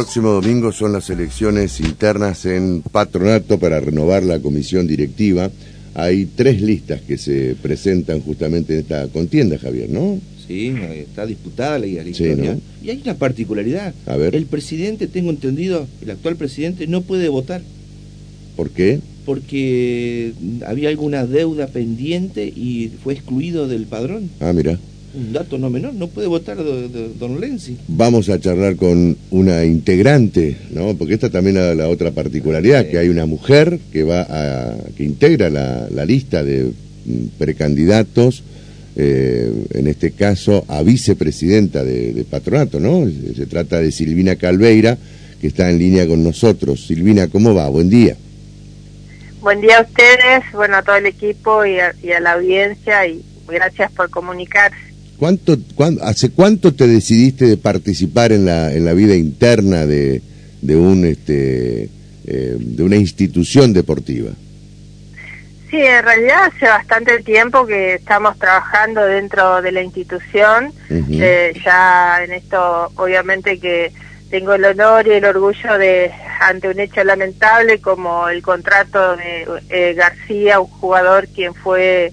próximo domingo son las elecciones internas en patronato para renovar la comisión directiva. Hay tres listas que se presentan justamente en esta contienda, Javier, ¿no? Sí, está disputada la elección. Y hay una particularidad. A ver. El presidente, tengo entendido, el actual presidente no puede votar. ¿Por qué? Porque había alguna deuda pendiente y fue excluido del padrón. Ah, mira un dato no menor, no puede votar don Lenzi. Vamos a charlar con una integrante, ¿no? Porque esta también es la otra particularidad, que hay una mujer que va a, que integra la, lista de mm, precandidatos, eh, en este caso a vicepresidenta de, patronato, ¿no? Se, trata de Silvina Calveira, que está en línea con nosotros. Silvina, ¿cómo va? Buen día. Buen día a ustedes, bueno, a todo el equipo y a, y a la audiencia y gracias por comunicarse. ¿Cuánto, ¿Hace cuánto te decidiste de participar en la, en la vida interna de, de, un, este, eh, de una institución deportiva? Sí, en realidad hace bastante tiempo que estamos trabajando dentro de la institución. Eh, ya en esto, obviamente que tengo el honor y el orgullo de, ante un hecho lamentable como el contrato de eh, García, un jugador quien fue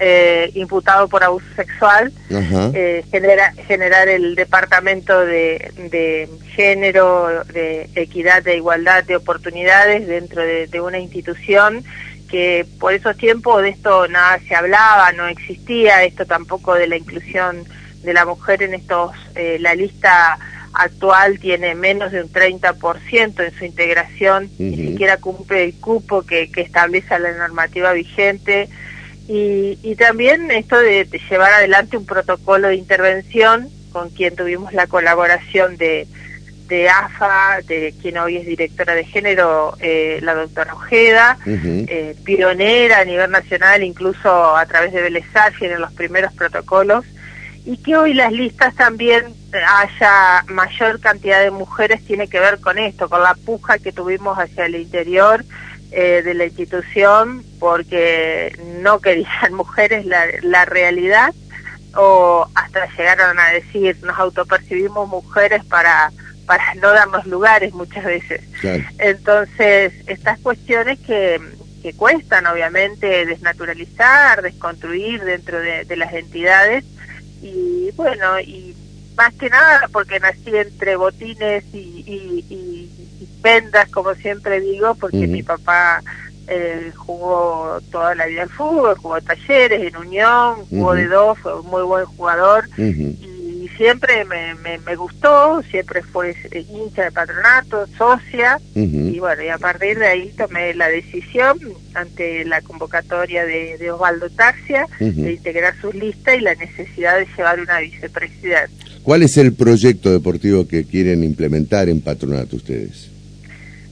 eh, imputado por abuso sexual, eh, genera, generar el departamento de, de, género, de equidad, de igualdad de oportunidades dentro de, una institución que por esos tiempos de esto nada se hablaba, no existía esto tampoco de la inclusión de la mujer en estos, eh, la lista actual tiene menos de un 30% en su integración, ni siquiera cumple el cupo que, que establece la normativa vigente, y, y también esto de, llevar adelante un protocolo de intervención con quien tuvimos la colaboración de, de AFA, de quien hoy es directora de género, eh, la doctora Ojeda, eh, pionera a nivel nacional, incluso a través de Belezar, en los primeros protocolos, y que hoy las listas también haya mayor cantidad de mujeres tiene que ver con esto, con la puja que tuvimos hacia el interior eh, de la institución porque no querían mujeres la, la realidad o hasta llegaron a decir nos autopercibimos mujeres para para no darnos lugares muchas veces. Entonces, estas cuestiones que, que cuestan obviamente desnaturalizar, desconstruir dentro de, las entidades y bueno, y más que nada porque nací entre botines y, y vendas, como siempre digo, porque mi papá eh, jugó toda la vida al fútbol, jugó talleres en Unión, jugó de dos, fue un muy buen jugador. Y siempre me, me, gustó, siempre fue hincha de patronato, socia. Y bueno, y a partir de ahí tomé la decisión ante la convocatoria de, de Osvaldo Taxia de integrar sus listas y la necesidad de llevar una vicepresidenta. ¿Cuál es el proyecto deportivo que quieren implementar en patronato ustedes?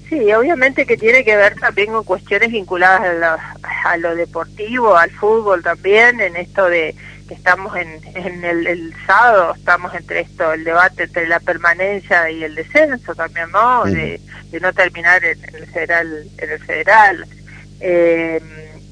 Sí, obviamente que tiene que ver también con cuestiones vinculadas a lo, deportivo, al fútbol también, en esto de que estamos en, en el, sábado, estamos entre esto, el debate entre la permanencia y el descenso también, ¿no? De, no terminar en, el federal. En el federal. Eh,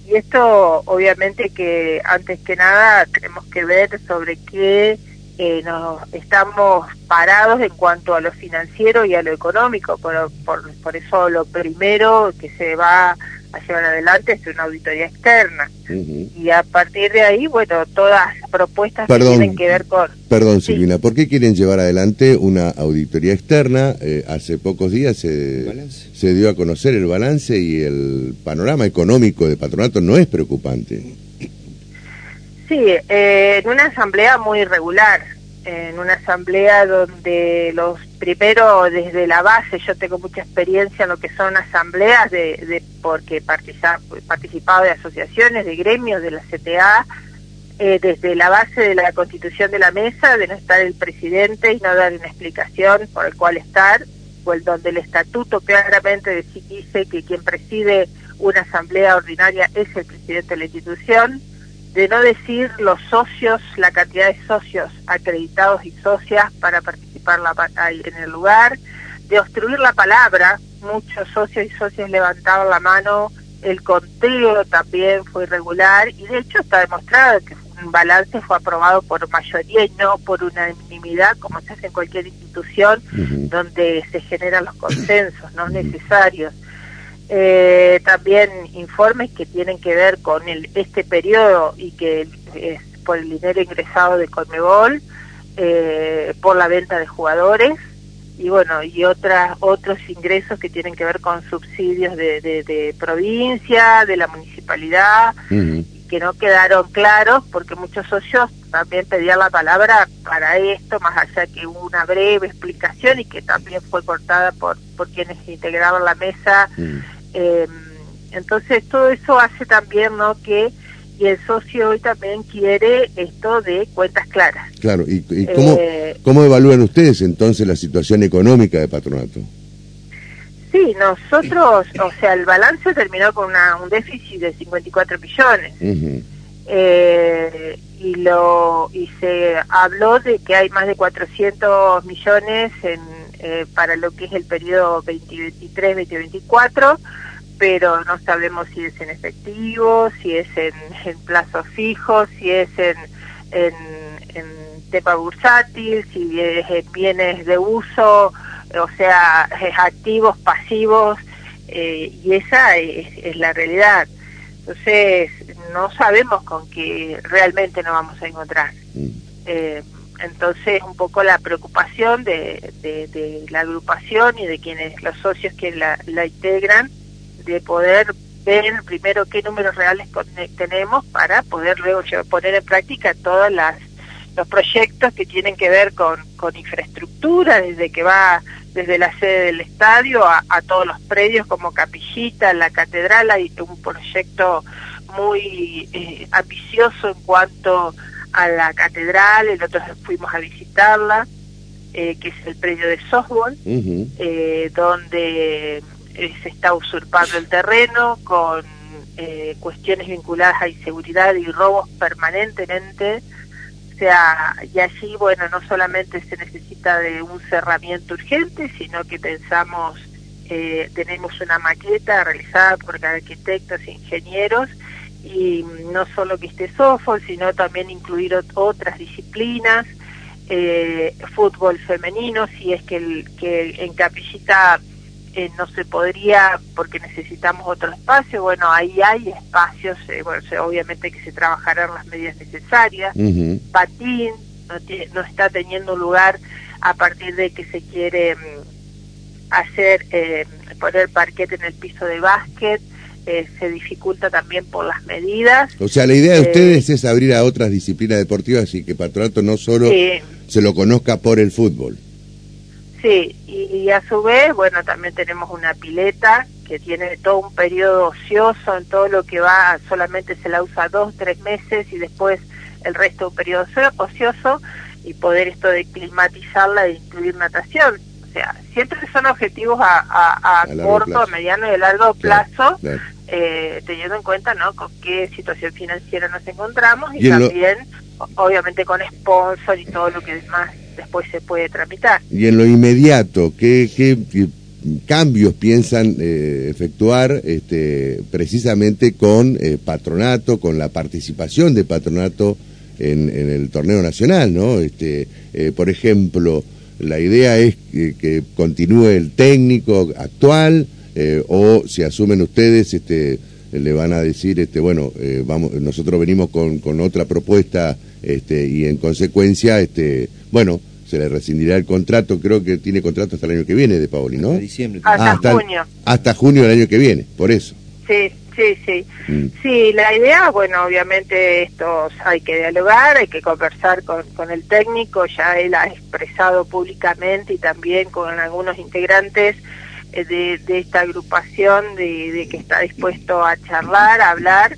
y esto, obviamente que antes que nada tenemos que ver sobre qué eh, nos estamos parados en cuanto a lo financiero y a lo económico, por, por, eso lo primero que se va a llevar adelante es una auditoría externa. Y a partir de ahí, bueno, todas las propuestas que tienen que ver con... Perdón, Silvina, ¿por qué quieren llevar adelante una auditoría externa? Eh, hace pocos días se, se dio a conocer el balance y el panorama económico de patronato no es preocupante. Sí, eh, en una asamblea muy irregular, en una asamblea donde los primero desde la base, yo tengo mucha experiencia en lo que son asambleas, de, de porque he participado de asociaciones, de gremios, de la CTA, eh, desde la base de la constitución de la mesa, de no estar el presidente y no dar una explicación por el cual estar, o donde el estatuto claramente dice que quien preside una asamblea ordinaria es el presidente de la institución, de no decir los socios, la cantidad de socios acreditados y socias para participar la, en el lugar, de obstruir la palabra, muchos socios y socias levantaban la mano, el conteo también fue irregular y de hecho está demostrado que fue balance fue aprobado por mayoría y no por unanimidad, como se hace en cualquier institución donde se generan los consensos no necesarios. Eh, también informes que tienen que ver con el, este periodo y que es por el dinero ingresado de Conmebol, eh, por la venta de jugadores y bueno, y otras otros ingresos que tienen que ver con subsidios de, de, provincia, de la municipalidad, que no quedaron claros porque muchos socios también pedían la palabra para esto, más allá que hubo una breve explicación y que también fue cortada por, por quienes integraban la mesa. Eh, entonces todo eso hace también ¿no? que y el socio hoy también quiere esto de cuentas claras. Claro, ¿y, cómo, eh, cómo evalúan ustedes entonces la situación económica de patronato? Sí, nosotros, o sea, el balance terminó con un déficit de 54 millones. eh, y lo y se habló de que hay más de 400 millones en, eh, para lo que es el periodo 2023-2024, pero no sabemos si es en efectivo, si es en, en plazos fijos, si es en, en, en tema bursátil, si es en bienes de uso o sea, activos, pasivos, eh, y esa es, la realidad. Entonces, no sabemos con qué realmente nos vamos a encontrar. Mm. Eh, entonces, un poco la preocupación de, de, la agrupación y de quienes, los socios que la, la integran, de poder ver primero qué números reales tenemos para poder luego poner en práctica todas las los proyectos que tienen que ver con, con infraestructura, desde que va desde la sede del estadio a, todos los predios como Capillita, la catedral, hay un proyecto muy eh, ambicioso en cuanto a la catedral, el otro fuimos a visitarla, eh, que es el predio de softball, eh, donde se está usurpando el terreno con cuestiones vinculadas a inseguridad y robos permanentemente. O sea, y allí, bueno, no solamente se necesita de un cerramiento urgente, sino que pensamos, eh, tenemos una maqueta realizada por arquitectos e ingenieros, y no solo que esté SOFO, sino también incluir otras disciplinas, eh, fútbol femenino, si es que, el, que en Capillita eh, no se podría porque necesitamos otro espacio. Bueno, ahí hay espacios, eh, bueno, obviamente que se trabajarán las medidas necesarias. Patín no, no está teniendo lugar a partir de que se quiere mm, hacer, eh, poner parquet en el piso de básquet. Eh, se dificulta también por las medidas. O sea, la idea de ustedes es abrir a otras disciplinas deportivas y que Patronato no solo se lo conozca por el fútbol. Sí, y, a su vez, bueno, también tenemos una pileta que tiene todo un periodo ocioso en todo lo que va, solamente se la usa dos, tres meses y después el resto un periodo ocioso y poder esto de climatizarla e incluir natación. O sea, siempre son objetivos a, a, corto, a mediano y a largo plazo, Eh, teniendo en cuenta ¿no? con qué situación financiera nos encontramos y, también, obviamente, con sponsor y todo lo que demás después se puede tramitar. Y en lo inmediato, ¿qué, qué, cambios piensan eh, efectuar este, precisamente con eh, patronato, con la participación de patronato en, el torneo nacional? ¿no? Este, eh, por ejemplo, la idea es que, continúe el técnico actual o si asumen ustedes este, le van a decir este bueno vamos nosotros venimos con, con otra propuesta este, y en consecuencia este bueno, se le rescindirá el contrato, creo que tiene contrato hasta el año que viene de Paoli, ¿no? Hasta diciembre. Hasta, ah, junio. Hasta junio del año que viene, por eso. Sí, sí, sí. Mm. Sí, la idea, bueno, obviamente esto hay que dialogar, hay que conversar con, con el técnico, ya él ha expresado públicamente y también con algunos integrantes eh, de, de esta agrupación de, de, que está dispuesto a charlar, a hablar.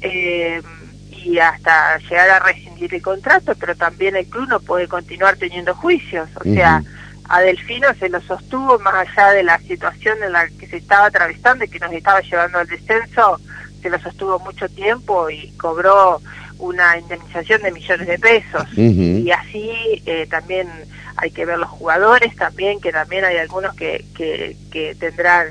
Eh, y hasta llegar a rescindir el contrato, pero también el club no puede continuar teniendo juicios. O sea, a Delfino se lo sostuvo más allá de la situación en la que se estaba atravesando y que nos estaba llevando al descenso, se lo sostuvo mucho tiempo y cobró una indemnización de millones de pesos. Y así eh, también hay que ver los jugadores también, que también hay algunos que, que, que tendrán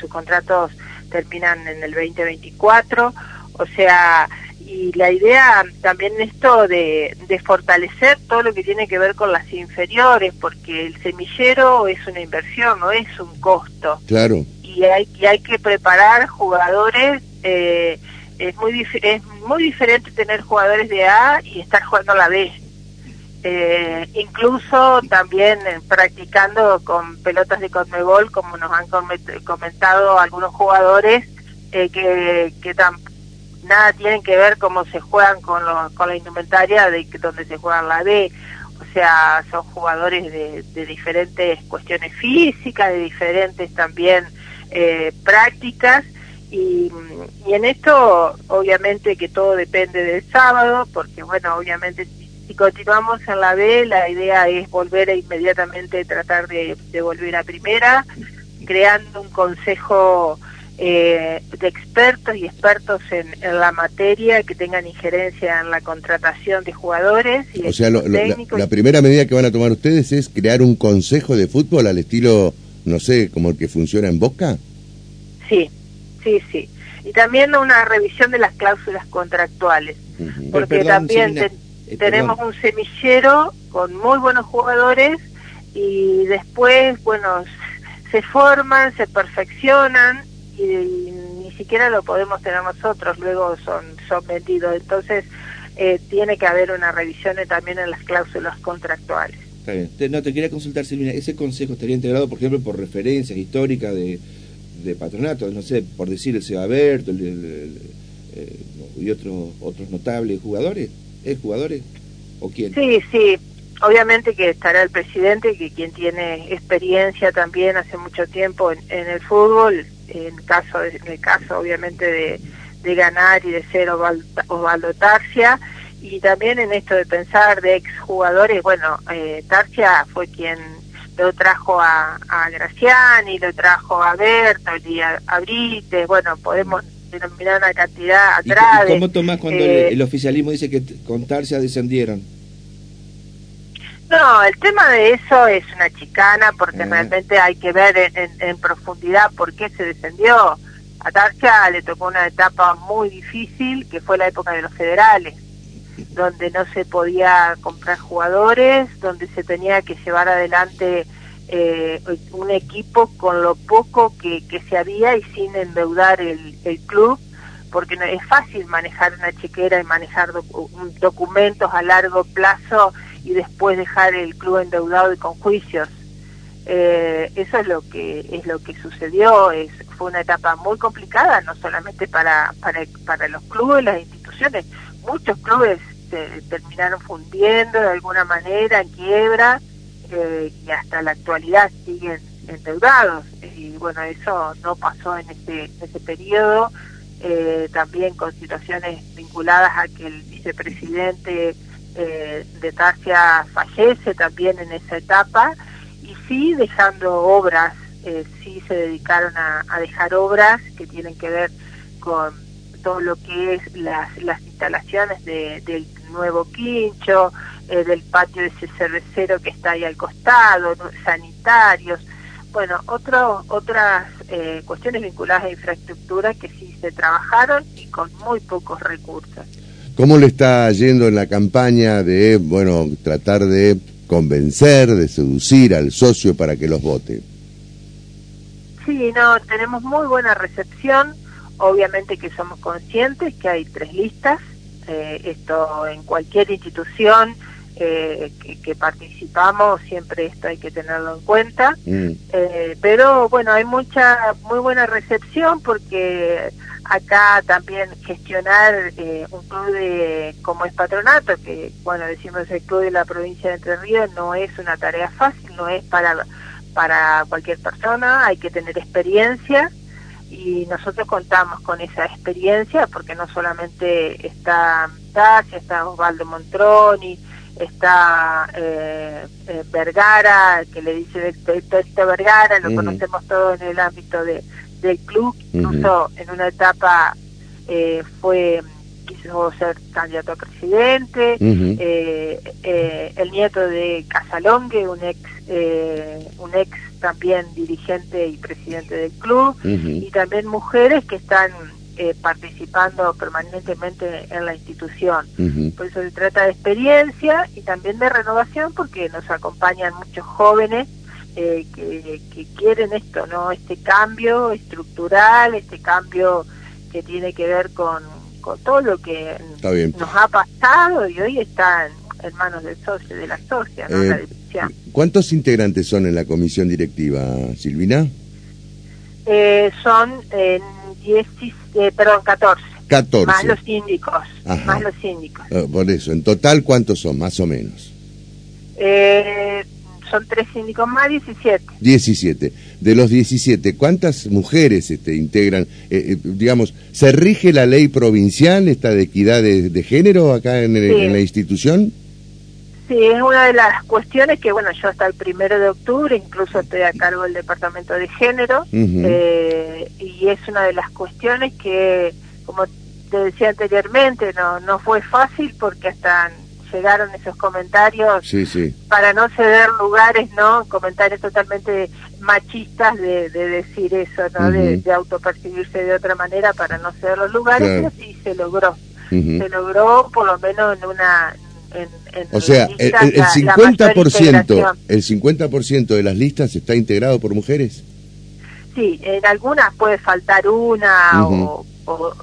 sus contratos terminan en el 2024. O sea, y la idea también esto de, de, fortalecer todo lo que tiene que ver con las inferiores, porque el semillero es una inversión, no es un costo. Claro. Y hay, y hay que preparar jugadores, eh, es, muy es muy diferente tener jugadores de A y estar jugando a la B. Eh, incluso también eh, practicando con pelotas de Conmebol, como nos han comentado algunos jugadores, que, que, nada tienen que ver cómo se juegan con, con la indumentaria de donde se juega la B. O sea, son jugadores de, diferentes cuestiones físicas, de diferentes también eh, prácticas. Y, en esto, obviamente que todo depende del sábado, porque bueno, obviamente continuamos en la B, la idea es volver a inmediatamente tratar de, de volver a primera, creando un consejo eh, de expertos y expertos en, la materia que tengan injerencia en la contratación de jugadores. Y o sea, la, primera medida que van a tomar ustedes es crear un consejo de fútbol al estilo, no sé, como el que funciona en Boca. Sí, sí, sí. Y también una revisión de las cláusulas contractuales, porque también eh, tenemos un semillero con muy buenos jugadores y después, bueno, se forman, se perfeccionan y, ni siquiera lo podemos tener nosotros, luego son, son vendidos. Entonces, eh, tiene que haber una revisión también en las cláusulas contractuales. Está bien. no, te quería consultar, Silvina, ¿ese consejo estaría integrado, por ejemplo, por referencias históricas de, de patronato? No sé, por decir el Sebaberto el, eh, y otros otros notables jugadores, ¿es jugadores o quién? Sí, sí. Obviamente que estará el presidente, que quien tiene experiencia también hace mucho tiempo en, en el fútbol, en caso en el caso obviamente de, de ganar y de ser Osvaldo Tarsia y también en esto de pensar de exjugadores bueno eh, Tarsia fue quien lo trajo a, a Graciani lo trajo a Bertoli a, a Brites bueno podemos denominar una cantidad atrás ¿Y, cómo tomás cuando eh, el, oficialismo dice que con Tarsia descendieron? No, el tema de eso es una chicana porque mm. realmente hay que ver en, profundidad por qué se descendió. A Tarja le tocó una etapa muy difícil que fue la época de los federales, donde no se podía comprar jugadores, donde se tenía que llevar adelante eh, un equipo con lo poco que, se había y sin endeudar el, el club porque no es fácil manejar una chequera y manejar documentos a largo plazo y después dejar el club endeudado y con juicios. Eh, eso es lo que es lo que sucedió es fue una etapa muy complicada no solamente para para, para los clubes las instituciones muchos clubes se terminaron fundiendo de alguna manera en quiebra eh, y hasta la actualidad siguen endeudados. Y bueno eso no pasó en ese en ese periodo eh, también con situaciones vinculadas a que el vicepresidente eh, de Tarsia fallece también en esa etapa. Y sí dejando obras, eh, sí se dedicaron a, dejar obras que tienen que ver con todo lo que es las, las instalaciones del nuevo quincho, eh, del patio de ese cervecero que está ahí al costado, sanitarios, bueno, otro, otras eh, cuestiones vinculadas a infraestructura que sí se trabajaron y con muy pocos recursos. ¿Cómo le está yendo en la campaña de, bueno, tratar de convencer, de seducir al socio para que los vote? Sí, no, tenemos muy buena recepción. Obviamente que somos conscientes que hay tres listas. Eh, esto en cualquier institución eh, que, participamos, siempre esto hay que tenerlo en cuenta. Mm. Eh, pero bueno, hay mucha, muy buena recepción porque acá también gestionar eh, un club de, como es patronato, que bueno, decimos el club de la provincia de Entre Ríos, no es una tarea fácil, no es para, para cualquier persona, hay que tener experiencia y nosotros contamos con esa experiencia porque no solamente está Tassia, está Osvaldo Montroni, está eh, eh, Vergara, que le dice Héctor Vergara, lo conocemos todo en el ámbito de del club, incluso en una etapa eh, fue quiso ser candidato a presidente, eh, eh, el nieto de Casalongue, un ex, un ex también dirigente y presidente del club, y también mujeres que están eh, participando permanentemente en la institución. Por eso se trata de experiencia y también de renovación porque nos acompañan muchos jóvenes eh, que, quieren esto, ¿no? Este cambio estructural, este cambio que tiene que ver con, con todo lo que nos ha pasado y hoy está en, manos del socio, de la socia, ¿no? la eh, ¿Cuántos integrantes son en la comisión directiva, Silvina? Eh, son eh, perdón, 14. 14. Más los síndicos. Más los síndicos. por eso, en total, ¿cuántos son, más o menos? Eh, son tres síndicos más, 17. 17. De los 17, ¿cuántas mujeres este, integran? Eh, eh, digamos, ¿se rige la ley provincial, esta de equidad de, género acá en, la institución? Sí, es una de las cuestiones que, bueno, yo hasta el primero de octubre incluso estoy a cargo del Departamento de Género eh, y es una de las cuestiones que, como te decía anteriormente, no, no fue fácil porque hasta llegaron esos comentarios para no ceder lugares, ¿no? Comentarios totalmente machistas de, decir eso, ¿no? de, autopercibirse de otra manera para no ceder los lugares, y así se logró. Se logró por lo menos en una... o sea, el, el, 50%, el 50% de las listas está integrado por mujeres. Sí, en algunas puede faltar una, o,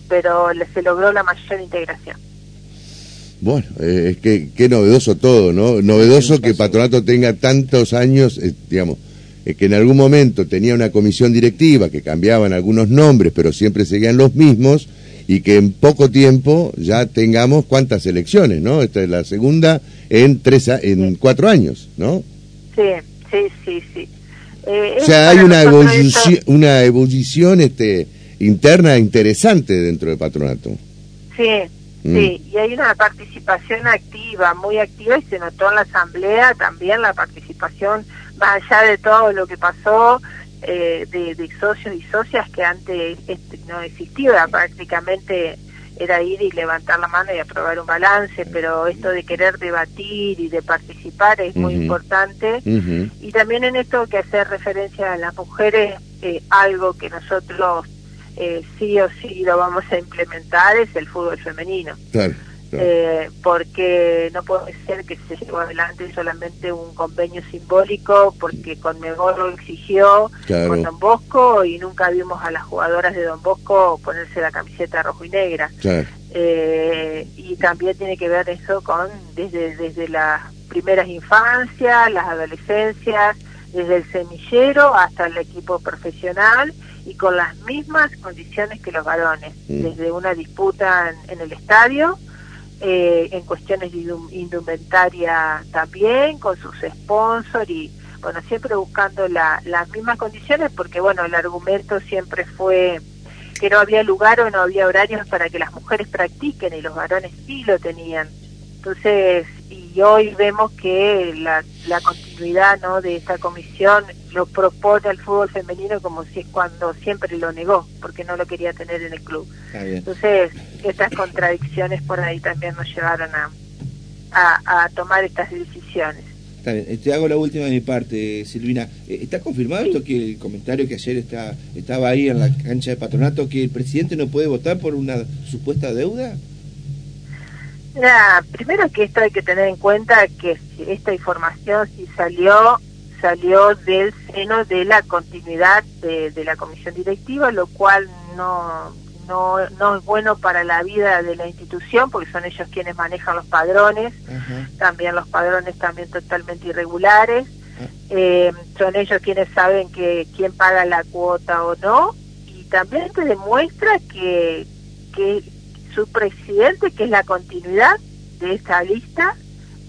pero se logró la mayor integración. Bueno, eh, es que qué novedoso todo, ¿no? Novedoso que Patronato tenga tantos años, eh, digamos, eh, que en algún momento tenía una comisión directiva que cambiaban algunos nombres, pero siempre seguían los mismos, y que en poco tiempo ya tengamos cuántas elecciones, ¿no? Esta es la segunda en tres, en cuatro años, ¿no? Sí, sí, sí, sí. o sea, hay una evolución, una ebullición este, interna interesante dentro del patronato. Sí, Mm. Sí, y hay una participación activa, muy activa, y se notó en la asamblea también la participación, más allá de todo lo que pasó, eh, de, socios y socias que antes este, no existía, prácticamente era ir y levantar la mano y aprobar un balance, pero esto de querer debatir y de participar es muy importante. Y también en esto que hacer referencia a las mujeres, eh, algo que nosotros eh, sí o sí lo vamos a implementar es el fútbol femenino. Eh, porque no puede ser que se lleve adelante solamente un convenio simbólico, porque Conmebol lo exigió con Don Bosco y nunca vimos a las jugadoras de Don Bosco ponerse la camiseta rojo y negra. Eh, y también tiene que ver eso con desde, desde las primeras infancias, las adolescencias, desde el semillero hasta el equipo profesional y con las mismas condiciones que los varones, mm. desde una disputa en, el estadio, eh, en cuestiones de indumentaria también, con sus sponsors y, bueno, siempre buscando las mismas condiciones porque, bueno, el argumento siempre fue que no había lugar o no había horarios para que las mujeres practiquen y los varones sí lo tenían. Entonces, y hoy vemos que la, la continuidad ¿no? de esta comisión lo propone al fútbol femenino como si es cuando siempre lo negó, porque no lo quería tener en el club. Entonces, estas contradicciones por ahí también nos llevaron a, a, tomar estas decisiones. Eh, te hago la última de mi parte, Silvina. Eh, ¿Está confirmado esto que el comentario que ayer está, estaba ahí en la cancha de patronato, que el presidente no puede votar por una supuesta deuda? Primero que esto hay que tener en cuenta que esta información si salió salió del seno de la continuidad de, la comisión directiva, lo cual no, no, no es bueno para la vida de la institución, porque son ellos quienes manejan los padrones, también los padrones también totalmente irregulares, ah. eh, son ellos quienes saben que quién paga la cuota o no, y también te demuestra que, que su presidente, que es la continuidad de esta lista,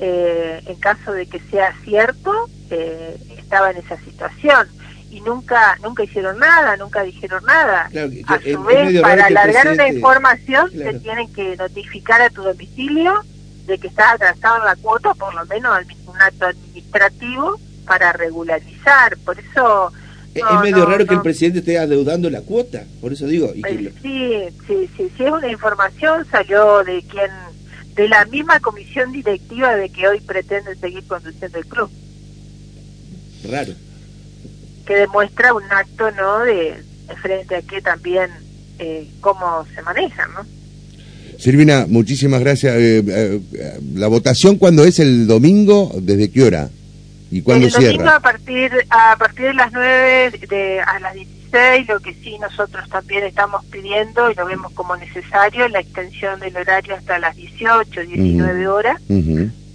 eh, en caso de que sea cierto, eh, estaba en esa situación y nunca nunca hicieron nada, nunca dijeron nada. a su vez, para alargar una información, te tienen que notificar a tu domicilio de que estás atrasado en la cuota, por lo menos un acto administrativo para regularizar. Por eso es medio raro que el presidente esté adeudando la cuota, por eso digo. Y sí, sí, sí, sí, es una información, salió de quien, de la misma comisión directiva de que hoy pretende seguir conduciendo el club. Raro. Que demuestra un acto, ¿no? De, frente a que también eh, cómo se manejan, ¿no? Silvina, muchísimas gracias. ¿La votación cuándo es el domingo? ¿Desde qué hora? ¿Y cuándo el cierra? domingo a partir, a partir de las 9 de, a las 16, lo que sí nosotros también estamos pidiendo y lo vemos como necesario, la extensión del horario hasta las 18, 19 horas.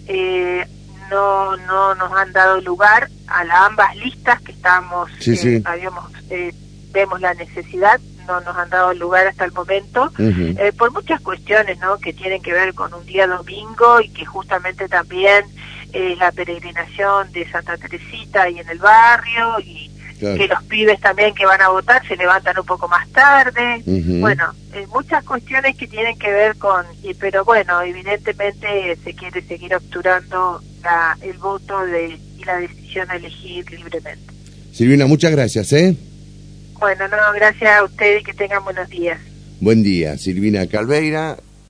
eh, no, no nos han dado lugar a las ambas listas que estamos, eh, habíamos, eh, vemos la necesidad, no nos han dado lugar hasta el momento, eh, por muchas cuestiones ¿no? que tienen que ver con un día domingo y que justamente también eh, la peregrinación de Santa Teresita ahí en el barrio y que los pibes también que van a votar se levantan un poco más tarde. Bueno, eh, muchas cuestiones que tienen que ver con, y, pero bueno, evidentemente se quiere seguir obturando la, el voto de, y la decisión de elegir libremente. Silvina, muchas gracias, ¿eh? Bueno, no, gracias a ustedes y que tengan buenos días. Buen día, Silvina Calveira.